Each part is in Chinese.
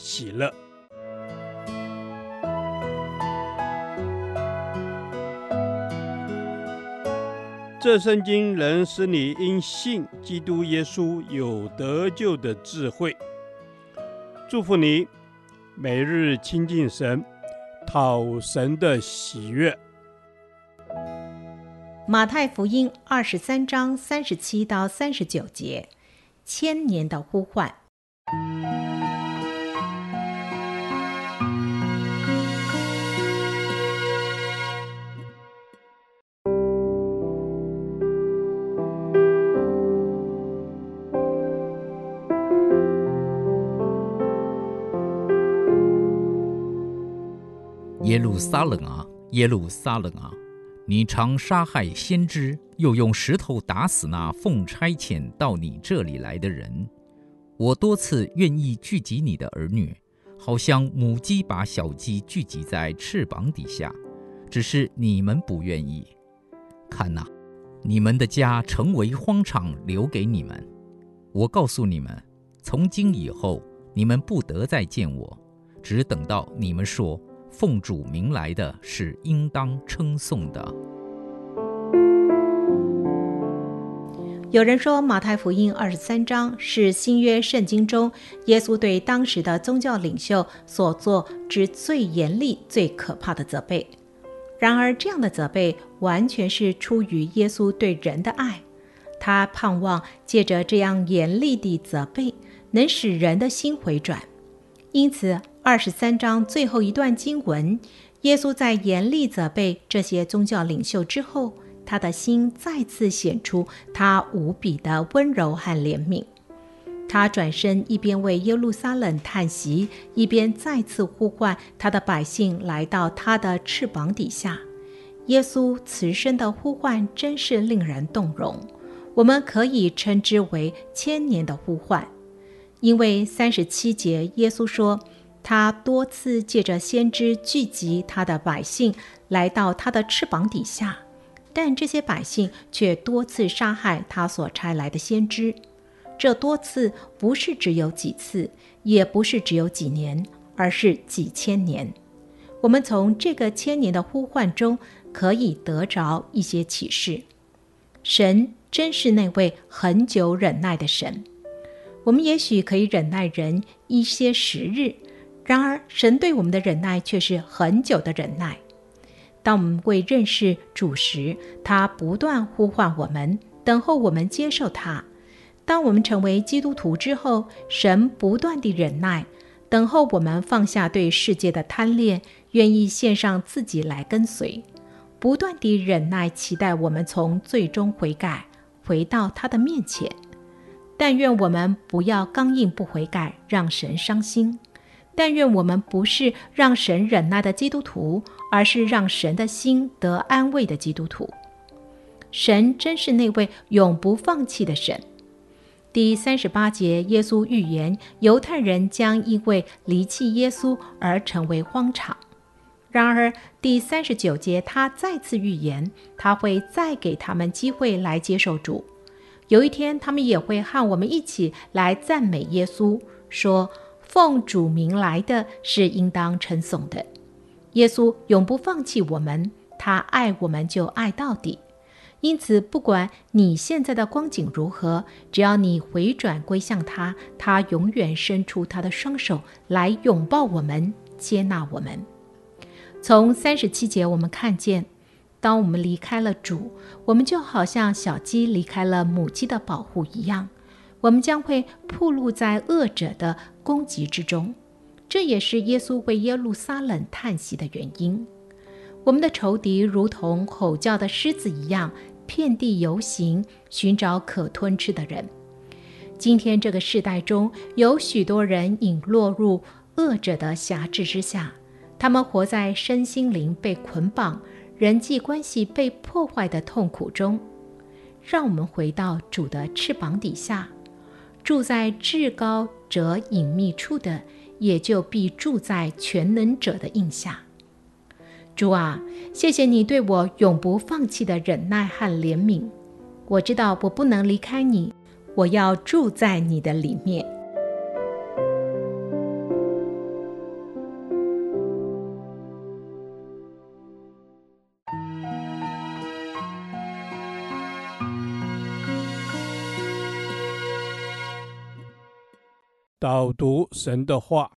喜乐。这圣经能使你因信基督耶稣有得救的智慧。祝福你，每日亲近神，讨神的喜悦。马太福音二十三章三十七到三十九节，千年的呼唤。耶路撒冷啊，耶路撒冷啊，你常杀害先知，又用石头打死那奉差遣到你这里来的人。我多次愿意聚集你的儿女，好像母鸡把小鸡聚集在翅膀底下，只是你们不愿意。看哪，你们的家成为荒场，留给你们。我告诉你们，从今以后，你们不得再见我，只等到你们说。奉主名来的是应当称颂的。有人说，马太福音二十三章是新约圣经中耶稣对当时的宗教领袖所做之最严厉、最可怕的责备。然而，这样的责备完全是出于耶稣对人的爱，他盼望借着这样严厉的责备，能使人的心回转。因此。二十三章最后一段经文，耶稣在严厉责备这些宗教领袖之后，他的心再次显出他无比的温柔和怜悯。他转身一边为耶路撒冷叹息，一边再次呼唤他的百姓来到他的翅膀底下。耶稣慈声的呼唤真是令人动容，我们可以称之为千年的呼唤，因为三十七节耶稣说。他多次借着先知聚集他的百姓，来到他的翅膀底下，但这些百姓却多次杀害他所差来的先知。这多次不是只有几次，也不是只有几年，而是几千年。我们从这个千年的呼唤中，可以得着一些启示。神真是那位恒久忍耐的神。我们也许可以忍耐人一些时日。然而，神对我们的忍耐却是很久的忍耐。当我们为认识主时，他不断呼唤我们，等候我们接受他；当我们成为基督徒之后，神不断地忍耐，等候我们放下对世界的贪恋，愿意献上自己来跟随，不断地忍耐，期待我们从罪中悔改，回到他的面前。但愿我们不要刚硬不悔改，让神伤心。但愿我们不是让神忍耐的基督徒，而是让神的心得安慰的基督徒。神真是那位永不放弃的神。第三十八节，耶稣预言犹太人将因为离弃耶稣而成为荒场。然而第三十九节，他再次预言他会再给他们机会来接受主。有一天，他们也会和我们一起来赞美耶稣，说。奉主名来的是应当称颂的。耶稣永不放弃我们，他爱我们就爱到底。因此，不管你现在的光景如何，只要你回转归向他，他永远伸出他的双手来拥抱我们，接纳我们。从三十七节我们看见，当我们离开了主，我们就好像小鸡离开了母鸡的保护一样。我们将会暴露在恶者的攻击之中，这也是耶稣为耶路撒冷叹息的原因。我们的仇敌如同吼叫的狮子一样，遍地游行，寻找可吞吃的人。今天这个世代中有许多人已落入恶者的辖制之下，他们活在身心灵被捆绑、人际关系被破坏的痛苦中。让我们回到主的翅膀底下，住在至高者隐秘处的，也就必住在全能者的印下。主啊，谢谢你对我永不放弃的忍耐和怜悯。我知道我不能离开你，我要住在你的里面。导读神的话。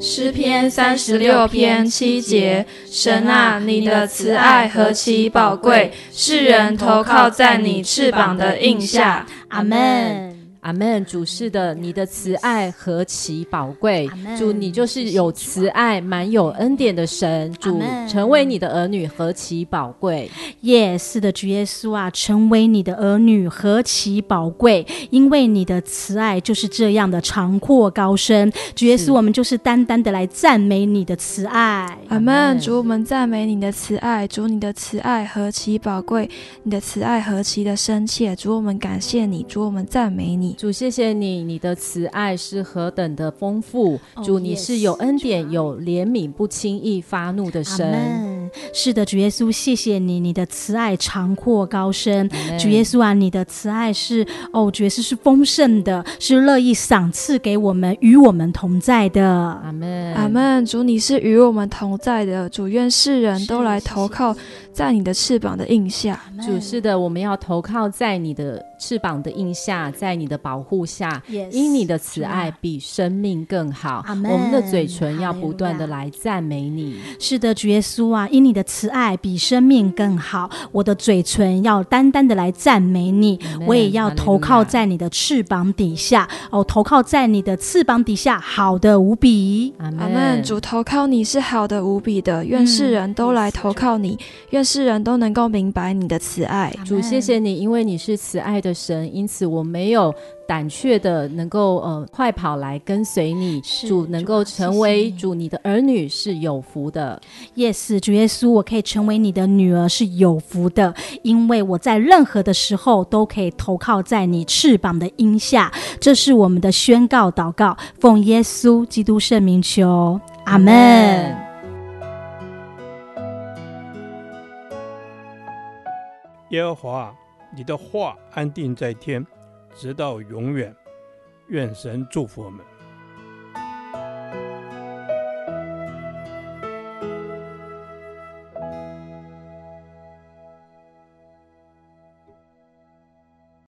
诗篇三十六篇七节：神啊，你的慈爱何其宝贵！世人投靠在你翅膀的印下。阿门。阿门，主是的，你的慈爱何其宝贵！主，你就是有慈爱、满有恩典的神。主，成为你的儿女何其宝贵！耶，是的，主耶稣啊，成为你的儿女何其宝贵！因为你的慈爱就是这样的长阔高深。主耶稣，我们就是单单的来赞美你的慈爱。阿门。主，我们赞美你的慈爱。主，你的慈爱何其宝贵！你的慈爱何其的深切。主，我们感谢你。主，我们赞美你。主，谢谢你，你的慈爱是何等的丰富。主，你是有恩典、有怜悯、不轻易发怒的神。是的，主耶稣，谢谢你，你的慈爱长阔高深。主耶稣啊，你的慈爱是哦，主耶稣是丰盛的，是乐意赏赐给我们，与我们同在的。阿门，阿门。主，你是与我们同在的。主，愿世人都来投靠在你的翅膀的印下。主，是的，我们要投靠在你的翅膀的印下，在你的保护下。Yes, 因你的慈爱比生命更好。我们的嘴唇要不断的来赞美你。是的，主耶稣啊，因你的慈爱比生命更好，我的嘴唇要单单的来赞美你。我也要投靠在你的翅膀底下，哦，投靠在你的翅膀底下，好的无比。阿门。主，投靠你是好的无比的，愿世人都来投靠你，嗯、愿世人都能够明白你的慈爱。主，谢谢你，因为你是慈爱的神，因此我没有。胆怯的能够呃快跑来跟随你，主能够成为主你的儿女是有福的。Yes，主耶稣，我可以成为你的女儿是有福的，因为我在任何的时候都可以投靠在你翅膀的荫下。这是我们的宣告祷告，奉耶稣基督圣名求，阿门。耶和华，你的话安定在天。直到永远，愿神祝福我们。